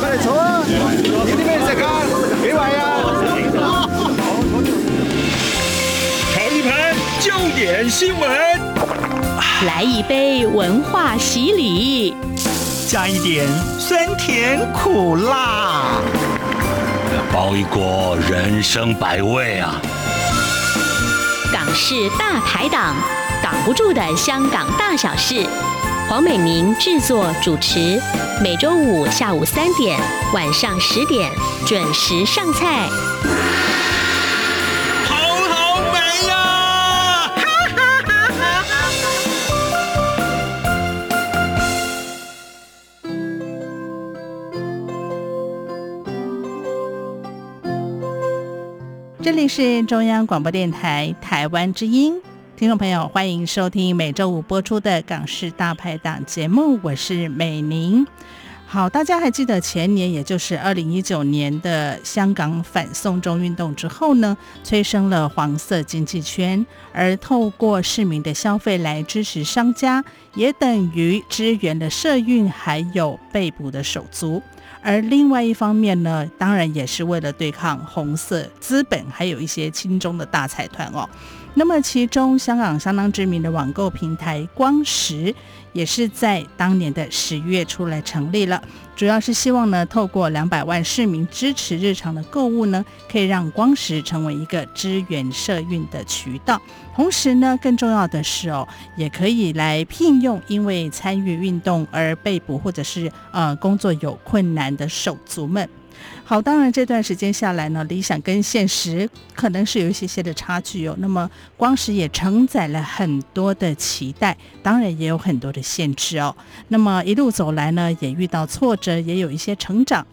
快来坐啊！有啲咩食啊？几位啊？尝一盘焦点新闻，来一杯文化洗礼，加一点酸甜苦辣，包一锅人生百味啊！港式大排档，挡不住的香港大小事。黄美明制作主持，每周五下午三点、晚上十点准时上菜。好好美呀！哈哈哈哈这里是中央广播电台台湾之音。听众朋友，欢迎收听每周五播出的《港式大排档》节目，我是美玲。好，大家还记得前年，也就是二零一九年的香港反送中运动之后呢，催生了黄色经济圈，而透过市民的消费来支持商家，也等于支援了社运还有被捕的手足。而另外一方面呢，当然也是为了对抗红色资本，还有一些亲中的大财团哦。那么，其中香港相当知名的网购平台光石，也是在当年的十月出来成立了，主要是希望呢，透过两百万市民支持日常的购物呢，可以让光石成为一个支援社运的渠道。同时呢，更重要的是哦，也可以来聘用因为参与运动而被捕或者是呃工作有困难的手足们。好，当然这段时间下来呢，理想跟现实可能是有一些些的差距哦。那么光石也承载了很多的期待，当然也有很多的限制哦。那么一路走来呢，也遇到挫折，也有一些成长。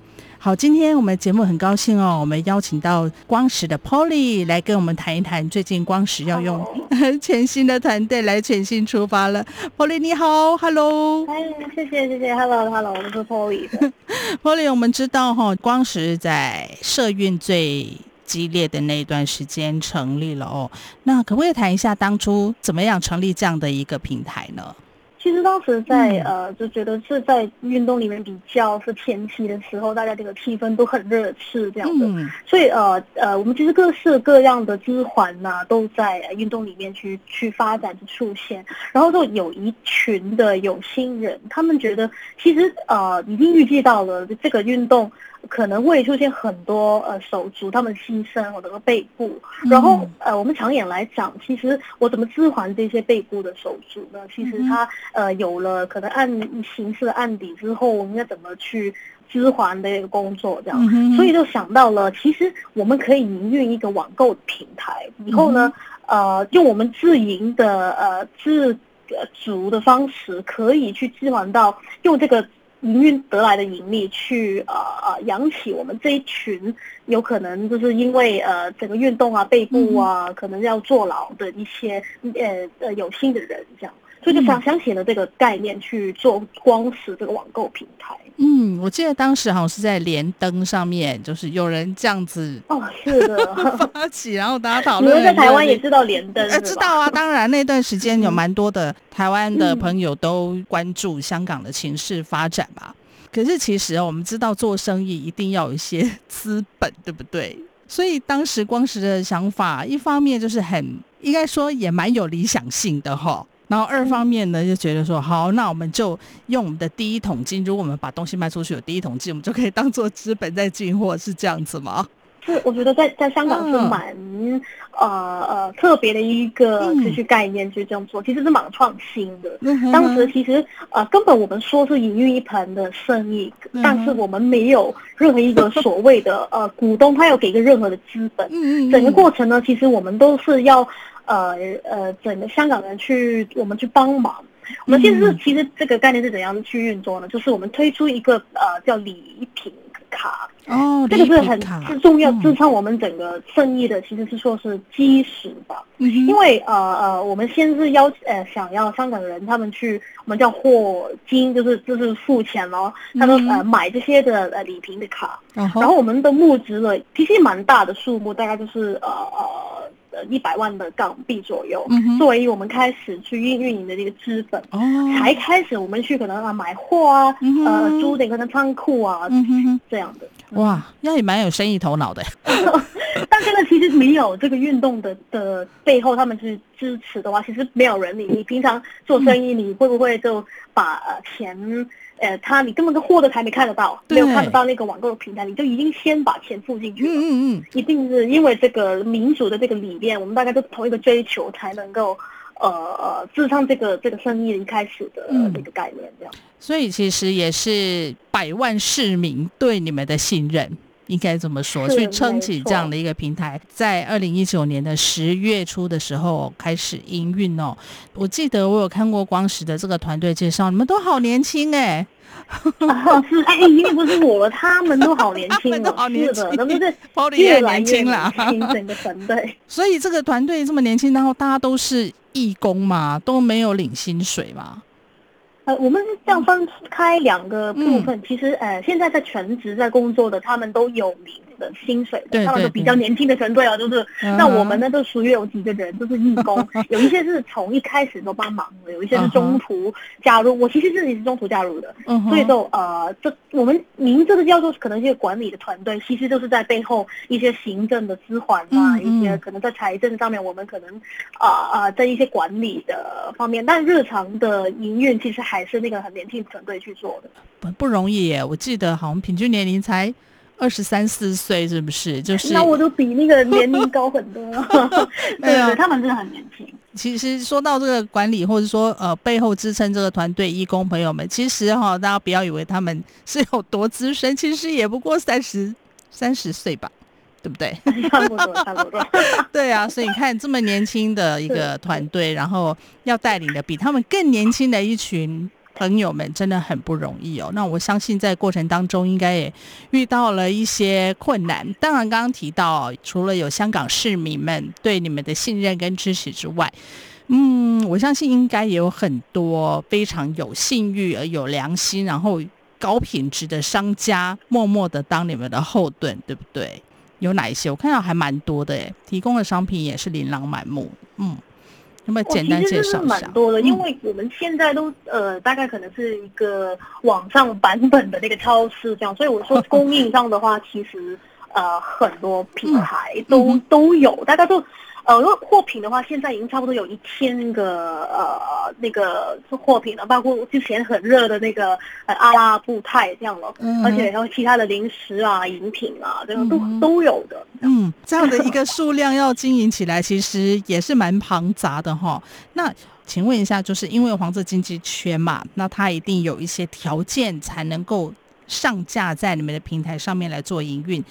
好，今天我们节目很高兴哦，我们邀请到光石的 Polly 来跟我们谈一谈，最近光石要用 全新的团队来全新出发了。Polly 你好，Hello，哎，谢谢谢谢，Hello，Hello，我是 Polly。Polly，我们知道哈、哦，光石在社运最激烈的那一段时间成立了哦，那可不可以谈一下当初怎么样成立这样的一个平台呢？其实当时在呃，就觉得是在运动里面比较是前期的时候，大家这个气氛都很热炽这样的，嗯、所以呃呃，我们其实各式各样的支环呢，都在运动里面去去发展去出现，然后就有一群的有心人，他们觉得其实呃已经预计到了这个运动。可能会出现很多呃手足他们牺牲或者说背部，然后呃我们长远来讲，其实我怎么支援这些背部的手足呢？其实他呃有了可能案刑事案底之后，我们要怎么去支还的一个工作这样，所以就想到了，其实我们可以营运一个网购平台，以后呢呃用我们自营的呃自足的方式，可以去支还到用这个。营运得来的盈利去呃呃养起我们这一群有可能就是因为呃整个运动啊背部啊，可能要坐牢的一些呃呃有心的人这样。所以就想想起了这个概念去做光石这个网购平台。嗯，我记得当时好像是在连登上面，就是有人这样子哦，是的发起，然后大家讨论。你们在台湾也知道连登？哎，知道啊，当然那段时间有蛮多的台湾的朋友都关注香港的情势发展吧。嗯、可是其实我们知道做生意一定要有一些资本，对不对？所以当时光石的想法，一方面就是很应该说也蛮有理想性的哈。然后二方面呢，就觉得说好，那我们就用我们的第一桶金，如果我们把东西卖出去有第一桶金，我们就可以当做资本在进货，是这样子吗？是，我觉得在在香港是蛮、嗯、呃呃特别的一个持续概念，去这样做，其实是蛮创新的。嗯、当时其实呃根本我们说是营运一盘的生意，嗯、但是我们没有任何一个所谓的呃股东，他要给一个任何的资本。嗯嗯、整个过程呢，其实我们都是要。呃呃，整个香港人去，我们去帮忙。我们现在是其实这个概念是怎样去运作呢？就是我们推出一个呃叫礼品卡哦，这个是很是重要支撑我们整个生意的，其实是说是基石吧。嗯、因为呃呃，我们先是邀呃想要香港人他们去，我们叫货金，就是就是付钱咯，他们呃买这些的呃礼品的卡，嗯、然后我们的募资了其实蛮大的数目，大概就是呃呃。的一百万的港币左右，嗯、作为我们开始去运运营的这个资本，哦，才开始我们去可能啊买货啊，嗯、呃租点可能仓库啊，嗯、这样的。哇，那也蛮有生意头脑的。但是呢，其实没有这个运动的的背后，他们是支持的话，其实没有人理你。你平常做生意，你会不会就把钱？呃，他你根本的货都还没看得到，没有看得到那个网购的平台，你就已经先把钱付进去了。嗯嗯嗯，一定是因为这个民主的这个理念，我们大家都同一个追求，才能够呃呃支撑这个这个生意一开始的这个概念这样。所以其实也是百万市民对你们的信任。应该怎么说，去撑起这样的一个平台，在二零一九年的十月初的时候开始营运哦。我记得我有看过光石的这个团队介绍，你们都好年轻哎、哦！是哎，一定不是我了，他们都好年轻了，好年轻的，是不是？包里也年轻了，整个团队。所以这个团队这么年轻，然后大家都是义工嘛，都没有领薪水嘛。呃，我们是这样分开两个部分。嗯、其实，呃，现在在全职在工作的，他们都有领的薪水的，对他们都比较年轻的团队哦，就是。Uh-huh. 那我们呢，都属于有几个人，都、就是义工，有一些是从一开始都帮忙的，有一些是中途加入。Uh-huh. 我其实自己是中途加入的，uh-huh. 所以就，呃，这我们名字的叫做可能一些管理的团队，其实就是在背后一些行政的支环啊，一些可能在财政上面，我们可能啊啊、呃呃，在一些管理的方面，但日常的营运其实还。是那个很年轻的团队去做的，不不容易耶。我记得好像平均年龄才二十三四岁，是不是？就是那我都比那个年龄高很多。对啊，他们真的很年轻。其实说到这个管理，或者说呃背后支撑这个团队义工朋友们，其实哈，大家不要以为他们是有多资深，其实也不过三十三十岁吧。对不对？差不多，差不多。对啊，所以你看这么年轻的一个团队，然后要带领的比他们更年轻的一群朋友们，真的很不容易哦。那我相信在过程当中，应该也遇到了一些困难。当然，刚刚提到，除了有香港市民们对你们的信任跟支持之外，嗯，我相信应该也有很多非常有信誉而有良心，然后高品质的商家，默默的当你们的后盾，对不对？有哪一些？我看到还蛮多的诶，提供的商品也是琳琅满目。嗯，有没有简单介绍蛮多的，因为我们现在都呃，大概可能是一个网上版本的那个超市这样，所以我说供应上的话，其实呃很多品牌都、嗯、都有，大家都。呃，如果货品的话，现在已经差不多有一千个呃那个货品了，包括之前很热的那个呃阿拉布泰这样了，嗯，而且还有其他的零食啊、饮品啊，这个都、嗯、都有的。嗯，这样的一个数量要经营起来，其实也是蛮庞杂的哈。那请问一下，就是因为黄色经济圈嘛，那它一定有一些条件才能够上架在你们的平台上面来做营运。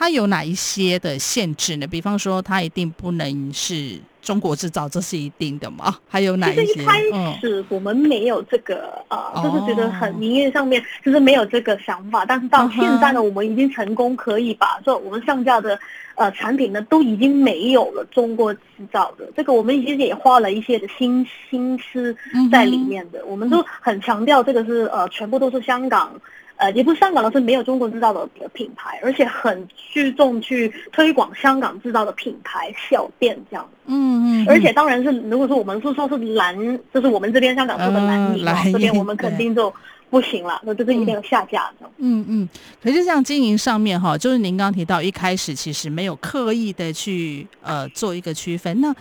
它有哪一些的限制呢？比方说，它一定不能是中国制造，这是一定的吗？还有哪一些？其实一开始我们没有这个、嗯、呃，就是觉得很营业上面就是没有这个想法。但是到现在呢，我们已经成功可以把这我们上架的呃产品呢，都已经没有了中国制造的。这个我们已经也花了一些的心心思在里面的。嗯、我们都很强调这个是呃，全部都是香港。呃，也不是香港的是没有中国制造的品牌，而且很注重去推广香港制造的品牌小店这样。嗯嗯。而且当然是，如果说我们是说是蓝，就是我们这边香港做的蓝泥，这边我们肯定就不行了，那就是一定要下架的。嗯嗯。可是像经营上面哈，就是您刚刚提到一开始其实没有刻意的去呃做一个区分。那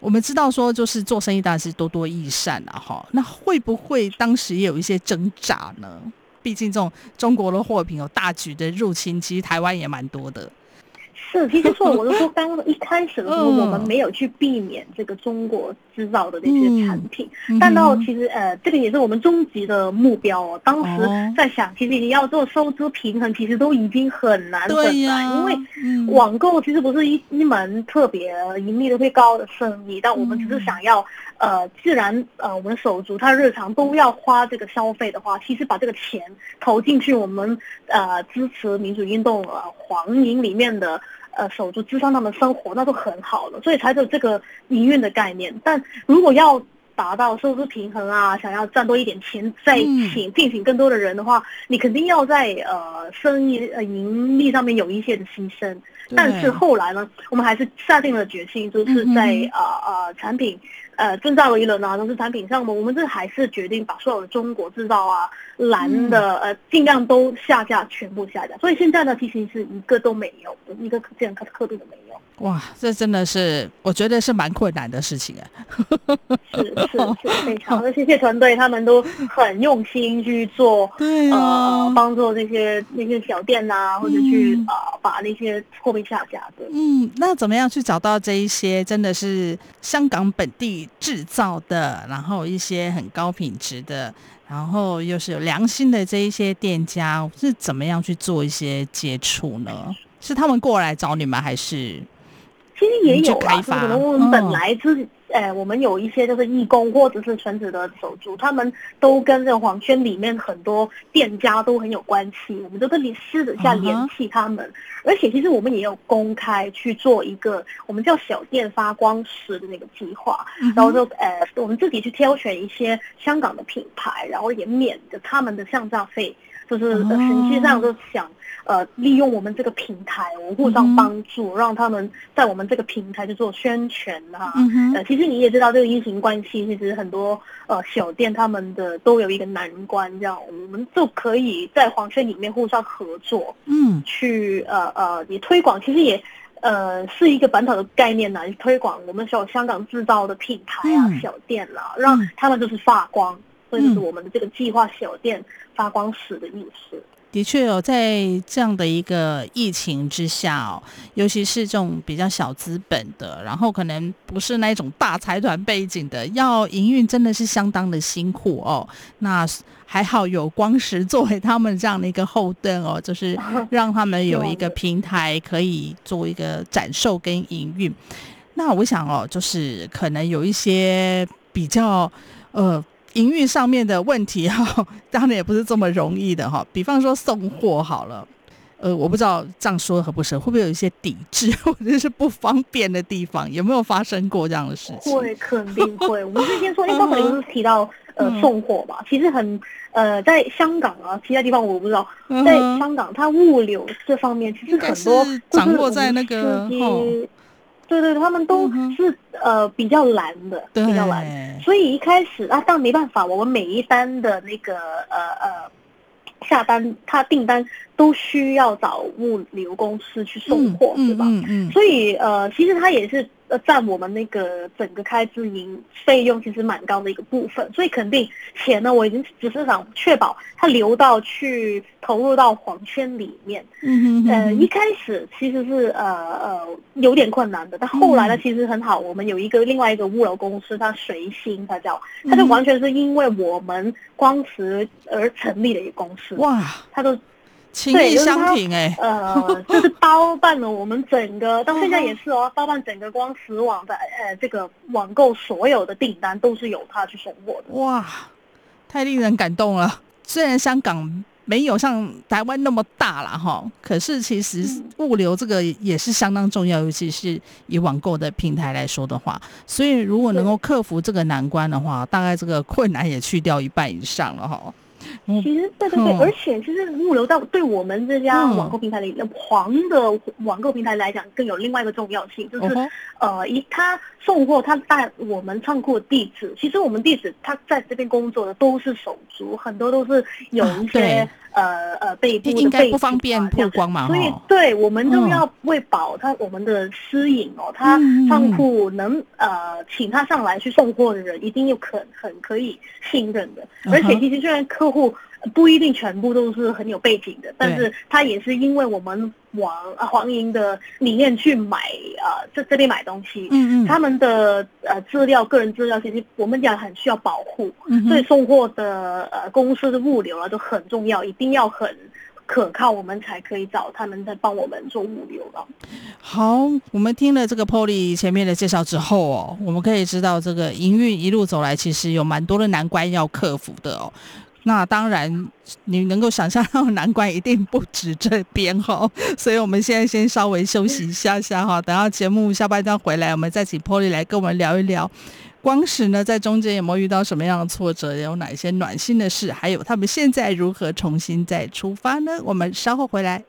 我们知道说，就是做生意大是多多益善啊哈。那会不会当时也有一些挣扎呢？毕竟这种中国的货品有大举的入侵，其实台湾也蛮多的。是，其实说我就说，刚刚一开始的时候，我们没有去避免这个中国制造的那些产品，嗯、但到其实呃，这个也是我们终极的目标哦。当时在想，其实你要做收支平衡，其实都已经很难很难，因为网购其实不是一一门特别盈利的会高的生意，但我们只是想要。呃，既然呃我们手足他日常都要花这个消费的话，其实把这个钱投进去，我们呃支持民主运动呃黄营里面的呃守住支撑他们生活，那都很好了，所以才有这个营运的概念。但如果要达到收支平衡啊，想要赚多一点钱，再请聘请更多的人的话，嗯、你肯定要在呃生意呃盈利上面有一些的牺牲。但是后来呢，我们还是下定了决心，就是在呃呃产品。呃，挣扎了一轮啊，都是产品上的，我们这还是决定把所有的中国制造啊、蓝的呃，尽量都下架，全部下架。所以现在呢，其实是一个都没有，一个这样刻度都没有。哇，这真的是我觉得是蛮困难的事情啊。是是是，非常的谢谢团队，他们都很用心去做，对啊、呃，帮助那些那些小店呐、啊，或者去啊、嗯呃、把那些货币下架的。嗯，那怎么样去找到这一些真的是香港本地制造的，然后一些很高品质的，然后又是有良心的这一些店家，是怎么样去做一些接触呢？是他们过来找你们，还是其实也有啊？可能我们本来就是。哎，我们有一些就是义工或者是全职的手足，他们都跟这个黄圈里面很多店家都很有关系，我们都跟你私底下联系他们。Uh. 而且其实我们也有公开去做一个我们叫小店发光石的那个计划，uh. 然后就呃我们自己去挑选一些香港的品牌，然后也免着他们的上架费，就是实际上就想。呃，利用我们这个平台，我们互相帮助，让他们在我们这个平台去做宣传哈。嗯、其实你也知道，这个疫情关系，其实很多呃小店他们的都有一个难关，这样我们就可以在黄圈里面互相合作，嗯，去呃呃，你推广，其实也呃是一个本土的概念呢，推广我们小香港制造的品牌啊，嗯、小店啦，让他们就是发光，嗯、所以就是我们的这个计划小店发光史的意思。的确哦，在这样的一个疫情之下哦，尤其是这种比较小资本的，然后可能不是那种大财团背景的，要营运真的是相当的辛苦哦。那还好有光石作为他们这样的一个后盾哦，就是 让他们有一个平台可以做一个展售跟营运。那我想哦，就是可能有一些比较呃。营运上面的问题哈，当然也不是这么容易的哈。比方说送货好了，呃，我不知道这样说合不合，会不会有一些抵制 或者是不方便的地方？有没有发生过这样的事情？会，肯定会。我们之前说，因为刚才不是提到呃送货嘛，其实很呃，在香港啊，其他地方我不知道，在香港它物流这方面其实很多掌握在那个。对对对，他们都是、嗯、呃比较难的，比较难，所以一开始啊，但没办法，我们每一单的那个呃呃下单，他订单都需要找物流公司去送货，对、嗯、吧？嗯嗯，所以呃，其实他也是。呃，占我们那个整个开支营费用其实蛮高的一个部分，所以肯定钱呢，我已经只是想确保它流到去投入到黄圈里面。嗯嗯呃，一开始其实是呃呃有点困难的，但后来呢，其实很好。我们有一个另外一个物流公司，它随心，它叫，它就完全是因为我们光磁而成立的一个公司。哇，它都。情意相挺哎，呃，就是包办了我们整个，到现在也是哦，包办整个光石网的呃这个网购所有的订单都是由他去送货的。哇，太令人感动了！虽然香港没有像台湾那么大了哈，可是其实物流这个也是相当重要，尤其是以网购的平台来说的话，所以如果能够克服这个难关的话，大概这个困难也去掉一半以上了哈。其实对对对，而且其实物流到对我们这家网购平台的黄的网购平台来讲，更有另外一个重要性，就是呃，一他送货，他带我们仓库地址，其实我们地址他在这边工作的都是手足，很多都是有一些。呃呃，背部应该不方便曝光嘛，所以对我们都要为保他我们的私隐哦，他仓库能呃请他上来去送货的人，一定有可很可以信任的。而且其实虽然客户不一定全部都是很有背景的，但是他也是因为我们往黄营的理念去买呃这这边买东西，嗯嗯，他们的呃资料个人资料其实我们讲很需要保护，所以送货的呃公司的物流啊都很重要。一定要很可靠，我们才可以找他们在帮我们做物流了。好，我们听了这个 Polly 前面的介绍之后哦，我们可以知道这个营运一路走来，其实有蛮多的难关要克服的哦。那当然，你能够想象到难关一定不止这边哈。所以我们现在先稍微休息一下下哈，等到节目下半段回来，我们再请 Polly 来跟我们聊一聊。光石呢，在中间有没有遇到什么样的挫折？有哪一些暖心的事？还有他们现在如何重新再出发呢？我们稍后回来。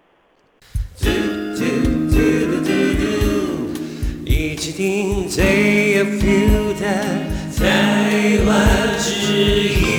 一起听最有 feel 的台湾之音。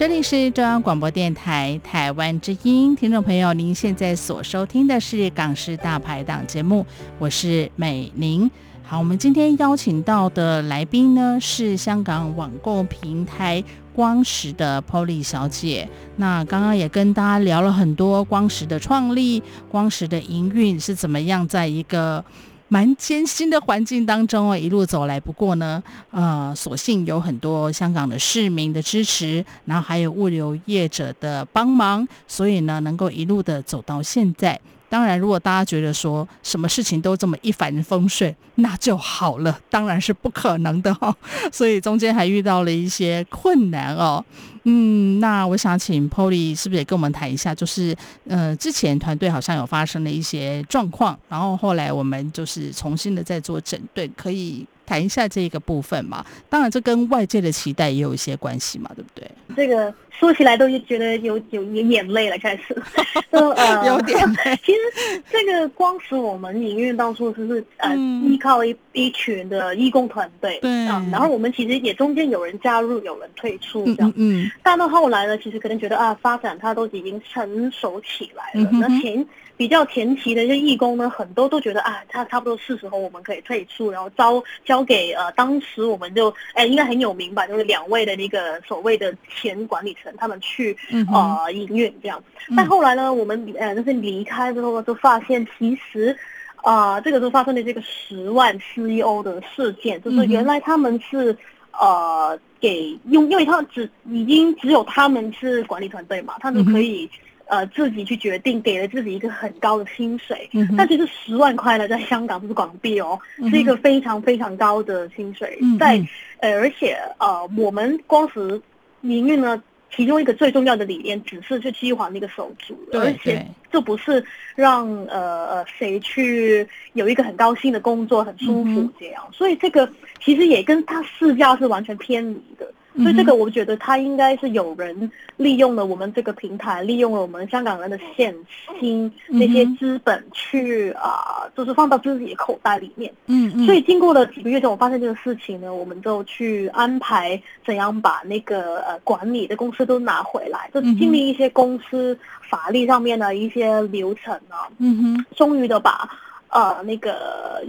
这里是中央广播电台台湾之音，听众朋友，您现在所收听的是《港式大排档》节目，我是美玲。好，我们今天邀请到的来宾呢，是香港网购平台光石的 Polly 小姐。那刚刚也跟大家聊了很多光石的创立、光石的营运是怎么样，在一个。蛮艰辛的环境当中哦，一路走来。不过呢，呃，所幸有很多香港的市民的支持，然后还有物流业者的帮忙，所以呢，能够一路的走到现在。当然，如果大家觉得说什么事情都这么一帆风顺，那就好了，当然是不可能的哦。所以中间还遇到了一些困难哦。嗯，那我想请 Polly 是不是也跟我们谈一下？就是呃，之前团队好像有发生了一些状况，然后后来我们就是重新的在做整顿，可以。谈一下这个部分嘛，当然这跟外界的期待也有一些关系嘛，对不对？这个说起来都觉得有有有眼泪了，开始 都呃有点。其实这个光是我们影院当初就是呃、嗯、依靠一一群的义工团队，对、嗯，然后我们其实也中间有人加入，有人退出这样，嗯，嗯，但到后来呢，其实可能觉得啊，发展它都已经成熟起来了，嗯、那前。比较前期的一些义工呢，很多都觉得啊，他差不多是时候我们可以退出，然后招交给呃，当时我们就哎应该很有名吧，就是两位的那个所谓的前管理层他们去呃营运这样。但后来呢，我们呃就是离开之后就发现，其实啊、呃、这个时候发生的这个十万 CEO 的事件，就是原来他们是呃给用，因为他们只已经只有他们是管理团队嘛，他们可以。呃，自己去决定，给了自己一个很高的薪水，嗯、但其实十万块呢，在香港不是港币哦、嗯，是一个非常非常高的薪水。嗯、在呃，而且呃，我们光是营运呢，其中一个最重要的理念，只是去计划那个手足，而且这不是让呃呃谁去有一个很高兴的工作，很舒服这样。嗯、所以这个其实也跟他市价是完全偏离的。所以这个，我觉得他应该是有人利用了我们这个平台，利用了我们香港人的现金那些资本去啊、呃，就是放到自己的口袋里面。嗯嗯。所以经过了几个月之后，我发现这个事情呢，我们就去安排怎样把那个呃管理的公司都拿回来，就经历一些公司法律上面的一些流程啊。嗯哼。终于的把呃那个。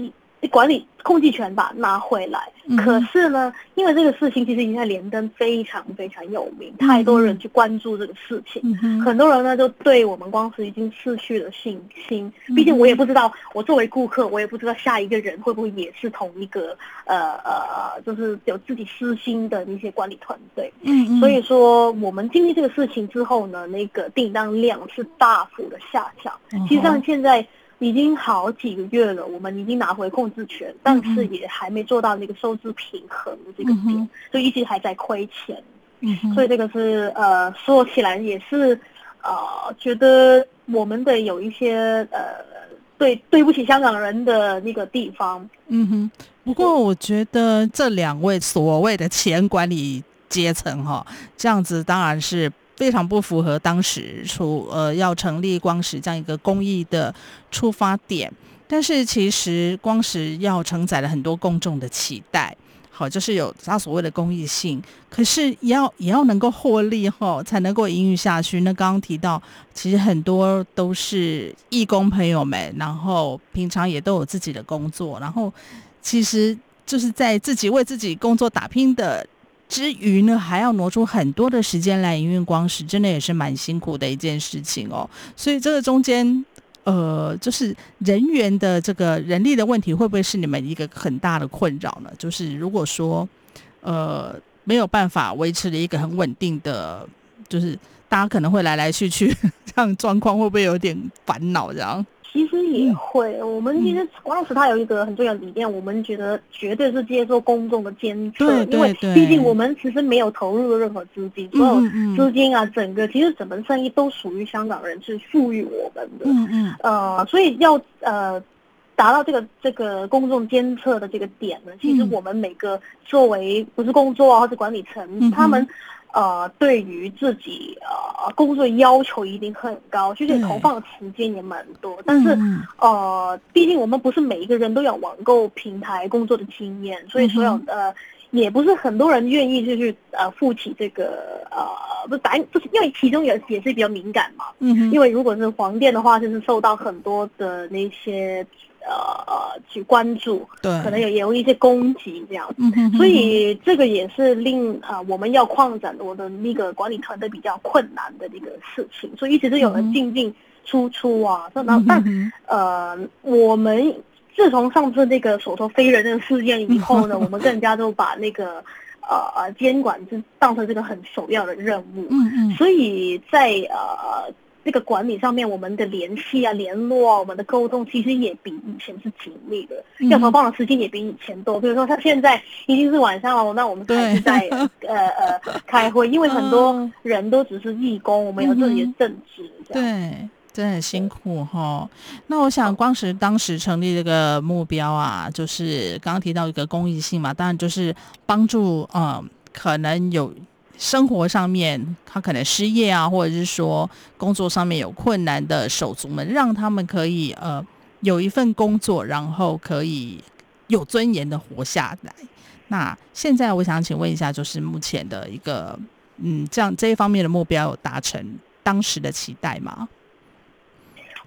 管理控制权吧拿回来，嗯，可是呢，因为这个事情其实已经在连登非常非常有名，嗯，太多人去关注这个事情，嗯，很多人呢就对我们光石已经失去了信心。毕竟我也不知道，我作为顾客，我也不知道下一个人会不会也是同一个呃呃，就是有自己私心的那些管理团队。嗯，所以说我们经历这个事情之后呢，那个订单量是大幅的下降。嗯，其实上现在。已经好几个月了，我们已经拿回控制权，但是也还没做到那个收支平衡这个点，嗯、所以一直还在亏钱。嗯，所以这个是呃，说起来也是呃，觉得我们的有一些呃，对对不起香港人的那个地方。嗯哼，不过我觉得这两位所谓的前管理阶层哈，这样子当然是。非常不符合当时出呃要成立光石这样一个公益的出发点，但是其实光石要承载了很多公众的期待，好，就是有他所谓的公益性，可是也要也要能够获利哈，才能够营运下去。那刚刚提到，其实很多都是义工朋友们，然后平常也都有自己的工作，然后其实就是在自己为自己工作打拼的。之余呢，还要挪出很多的时间来营运光石，真的也是蛮辛苦的一件事情哦。所以这个中间，呃，就是人员的这个人力的问题，会不会是你们一个很大的困扰呢？就是如果说，呃，没有办法维持了一个很稳定的就是大家可能会来来去去，这样状况会不会有点烦恼？这样？其实也会，嗯、我们其实王老师他有一个很重要的理念，嗯、我们觉得绝对是接受公众的监测，因为毕竟我们其实没有投入任何资金，所有资金啊，整个其实整门生意都属于香港人是赋予我们的，嗯嗯，呃，所以要呃达到这个这个公众监测的这个点呢，其实我们每个作为不是工作啊或者管理层，嗯、他们。呃，对于自己呃工作要求一定很高，就是投放的时间也蛮多。嗯、但是呃，毕竟我们不是每一个人都有网购平台工作的经验，所以所有的、呃、也不是很多人愿意就是呃负起这个呃不是，反正就是因为其中也也是比较敏感嘛。嗯哼。因为如果是黄店的话，就是受到很多的那些。呃，去关注，对，可能有有一些攻击这样子，嗯、哼哼哼，所以这个也是令啊、呃、我们要扩展我的那个管理团队比较困难的一个事情，所以一直都有人进进出出啊，嗯、哼但呃，我们自从上次那个所说飞人的事件以后呢，我们更加都把那个呃监管就当成这个很首要的任务，嗯嗯，所以在呃。这个管理上面，我们的联系啊、联络啊、我们的沟通，其实也比以前是紧密的，嗯、要投放的时间也比以前多。比如说，他现在已经是晚上了，那我们还是在 呃呃开会，因为很多人都只是义工，嗯、我们有自己的正职，对，真的很辛苦哈。那我想，光是当时成立这个目标啊，就是刚刚提到一个公益性嘛，当然就是帮助嗯，可能有。生活上面，他可能失业啊，或者是说工作上面有困难的手足们，让他们可以呃有一份工作，然后可以有尊严的活下来。那现在我想请问一下，就是目前的一个嗯，这样这一方面的目标有达成当时的期待吗？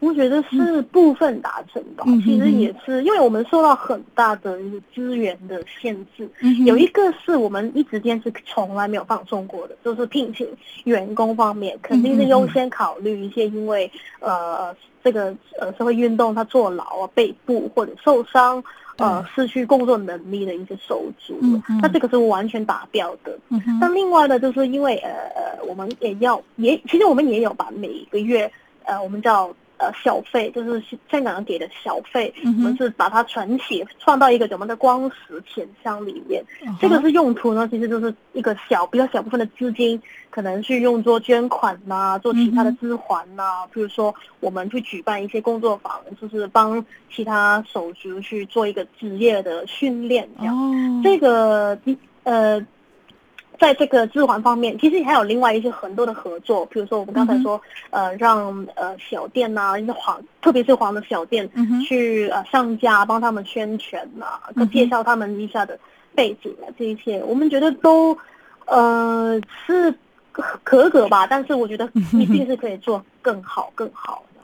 我觉得是部分达成吧，嗯、其实也是因为我们受到很大的一个资源的限制。嗯、有一个是我们一直坚持从来没有放松过的，就是聘请员工方面，肯定是优先考虑一些因为、嗯、呃这个呃社会运动他坐牢啊、被捕或者受伤呃失去工作能力的一些手足，那、这个是完全达标的。嗯、但另外呢，就是因为呃呃我们也要也其实我们也有把每个月呃我们叫。呃，小费就是香港人给的小费，嗯、我们是把它存起，放到一个我们的光石钱箱里面。嗯、这个是用途呢，其实就是一个小比较小部分的资金，可能去用作捐款呐、啊，做其他的支还呐、啊。比、如说，我们去举办一些工作坊，就是帮其他手足去做一个职业的训练，这样。哦、这个呃。在这个置环方面，其实还有另外一些很多的合作，比如说我们刚才说，嗯、呃，让呃小店呐、啊，一些黄，特别是黄的小店，嗯、去呃上架，帮他们宣传呐、啊，跟介绍他们一下的背景啊，这一些我们觉得都呃是可可吧，但是我觉得一定是可以做更好更好的。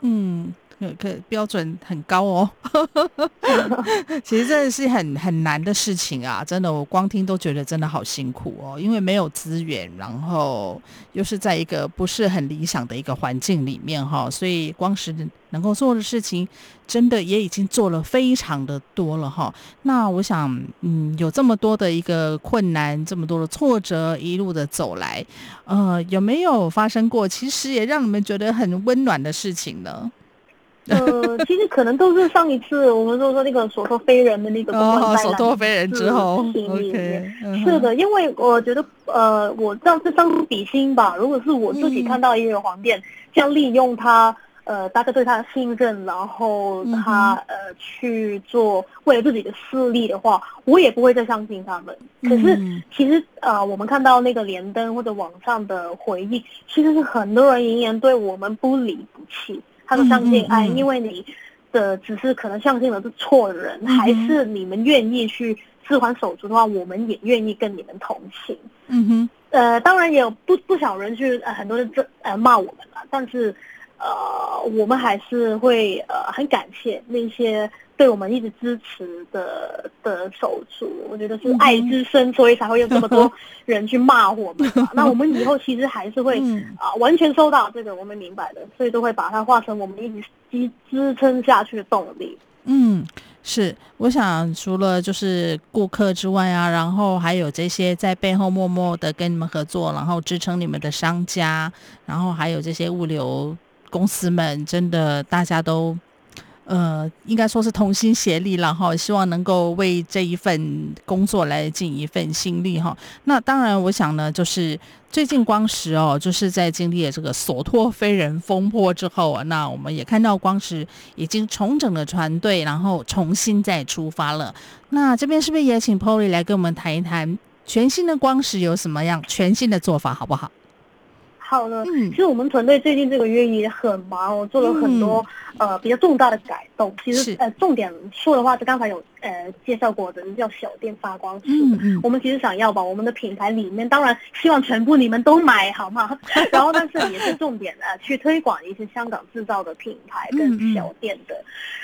嗯。可标准很高哦，其实真的是很很难的事情啊！真的，我光听都觉得真的好辛苦哦，因为没有资源，然后又是在一个不是很理想的一个环境里面哈，所以光是能够做的事情，真的也已经做了非常的多了哈。那我想，嗯，有这么多的一个困难，这么多的挫折，一路的走来，呃，有没有发生过其实也让你们觉得很温暖的事情呢？呃，其实可能都是上一次我们说说那个所托非人的那个公关灾难，所托非人之后，OK，是的，因为我觉得呃，我这样是相比心吧。如果是我自己看到一个黄店，这样利用他呃，大家对他的信任，然后他呃去做为了自己的势力的话，我也不会再相信他们。可是其实呃，我们看到那个连登或者网上的回应，其实是很多人仍然对我们不离不弃。他都相信，哎，因为你的只是可能相信的是错的人，嗯、还是你们愿意去置换手足的话，我们也愿意跟你们同行。嗯哼，呃，当然也有不不少人去，呃，很多人这呃骂我们了，但是呃，我们还是会呃很感谢那些。对我们一直支持的的手足，我觉得是爱之深，所以才会有这么多人去骂我们。那我们以后其实还是会啊，完全收到这个，我们明白的，所以都会把它化成我们一直支支撑下去的动力。嗯，是，我想除了就是顾客之外啊，然后还有这些在背后默默的跟你们合作，然后支撑你们的商家，然后还有这些物流公司们，真的大家都。呃，应该说是同心协力了哈，希望能够为这一份工作来尽一份心力哈。那当然，我想呢，就是最近光石哦，就是在经历了这个索托非人风波之后啊，那我们也看到光石已经重整了团队，然后重新再出发了。那这边是不是也请 Polly 来跟我们谈一谈全新的光石有什么样全新的做法，好不好？好呢，其实我们团队最近这个月也很忙，我做了很多、嗯、呃比较重大的改动。其实呃重点说的话，是刚才有呃介绍过的，叫小店发光石。嗯嗯。我们其实想要把我们的品牌里面，当然希望全部你们都买，好吗？然后但是也是重点呃去推广一些香港制造的品牌跟小店的。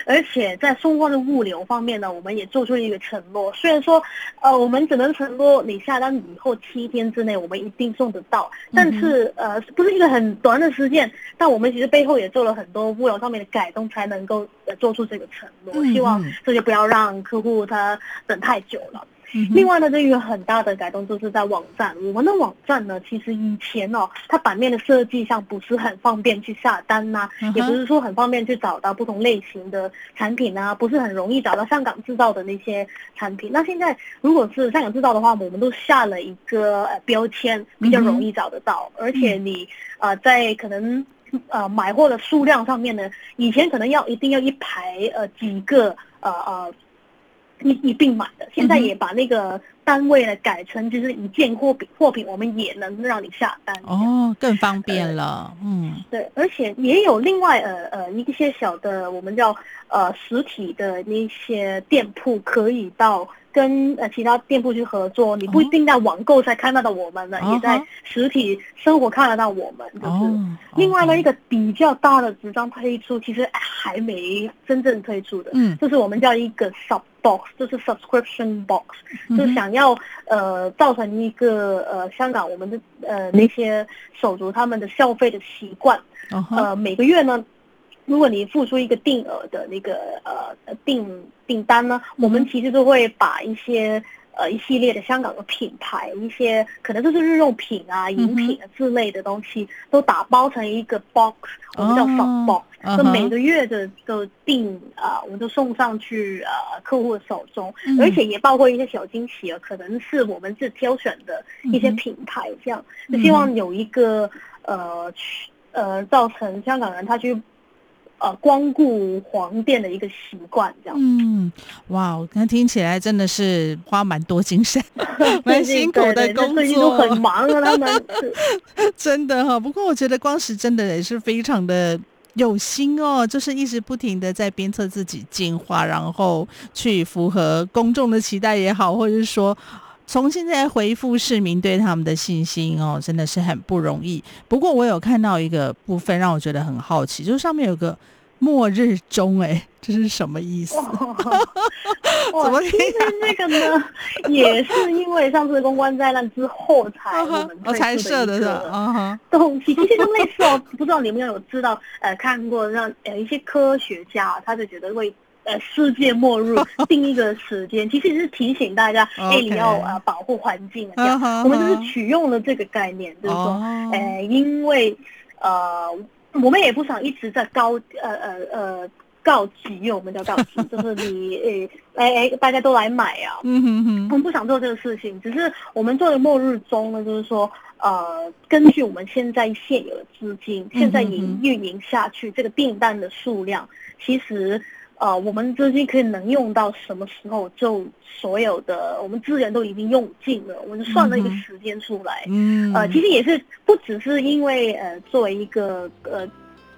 而且在送货的物流方面呢，我们也做出了一个承诺。虽然说呃我们只能承诺你下单以后七天之内我们一定送得到，但是呃。不是一个很短的时间，但我们其实背后也做了很多物流上面的改动，才能够呃做出这个承诺。希望这就不要让客户他等太久了。另外呢，这一个很大的改动就是在网站。我们的网站呢，其实以前哦，它版面的设计上不是很方便去下单呐、啊，也不是说很方便去找到不同类型的产品啊，不是很容易找到香港制造的那些产品。那现在如果是香港制造的话，我们都下了一个呃标签，比较容易找得到，而且你呃在可能呃买货的数量上面呢，以前可能要一定要一排呃几个呃呃。一一并买的，现在也把那个单位呢改成就是一件货品，货品我们也能让你下单哦，更方便了。呃、嗯，对，而且也有另外呃呃一些小的我们叫呃实体的那些店铺可以到。跟呃其他店铺去合作，你不一定在网购才看得到我们的，哦、也在实体生活看得到我们。就是、哦、另外呢，一个比较大的纸张推出，其实还没真正推出的，嗯，就是我们叫一个 sub box，就是 subscription box，、嗯、就是想要呃造成一个呃香港我们的呃那些手足他们的消费的习惯，哦、呃每个月呢。如果你付出一个定额的那个呃订订单呢，我们其实都会把一些呃一系列的香港的品牌，一些可能就是日用品啊、饮品啊之类的东西，都打包成一个 box，我们叫 sub box，就每个月的的订啊，我们都送上去呃客户的手中，而且也包括一些小惊喜啊，可能是我们自挑选的一些品牌，这样就希望有一个呃去呃造成香港人他去。呃，光顾黄店的一个习惯，这样。嗯，哇，我刚听起来真的是花蛮多精神，蛮辛苦的工作，很忙啊，他们。真的哈、哦，不过我觉得光石真的也是非常的有心哦，就是一直不停的在鞭策自己进化，然后去符合公众的期待也好，或者是说。从现在回复市民对他们的信心哦，真的是很不容易。不过我有看到一个部分让我觉得很好奇，就是上面有个末日钟，哎，这是什么意思？怎么？其实这个呢，也是因为上次公关灾难之后才我们推出的一个东西，其实就类似哦。不知道你们有没有知道？呃，看过让呃一些科学家，他就觉得为。呃，世界末日 定一个时间，其实是提醒大家，哎、欸，你要呃保护环境这样。我们就是取用了这个概念，就是说，哎、呃，因为呃，我们也不想一直在告呃呃呃告急，我们叫告急，就是你诶哎哎，大家都来买啊。嗯哼哼。我们不想做这个事情，只是我们做的末日中呢，就是说，呃，根据我们现在现有的资金，现在营运营下去这个订单的数量，其实。呃，我们资金可以能用到什么时候？就所有的我们资源都已经用尽了，我们就算了一个时间出来。嗯，呃，其实也是不只是因为呃，作为一个呃，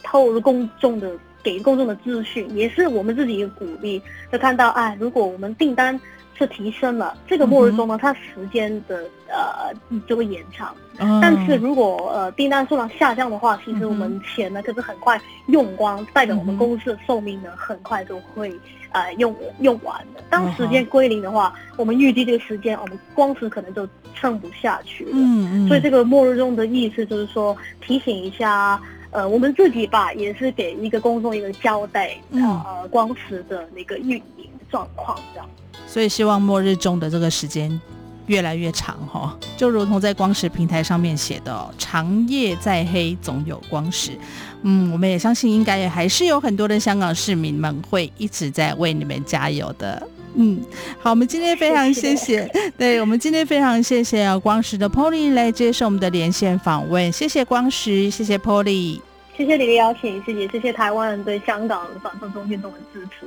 透露公众的给公众的资讯，也是我们自己一个鼓励，就看到哎，如果我们订单。是提升了这个末日钟呢，它时间的呃就会延长。嗯、但是如果呃订单数量下降的话，其实我们钱呢可是很快用光，代表我们公司的寿命呢很快就会呃用用完的。当时间归零的话，我们预计这个时间我们光石可能就撑不下去了。嗯嗯。所以这个末日钟的意思就是说提醒一下呃我们自己吧，也是给一个公众一个交代。呃光石的那个运营。状况这样。所以希望末日中的这个时间越来越长哈，就如同在光时平台上面写的哦，长夜再黑总有光时。嗯，我们也相信应该也还是有很多的香港市民们会一直在为你们加油的。嗯，好，我们今天非常谢谢，谢 谢对，我们今天非常谢谢啊光时的 Polly 来接受我们的连线访问，谢谢光时，谢谢 Polly，谢谢你的邀请，谢谢谢谢台湾人对香港反送中运动的支持。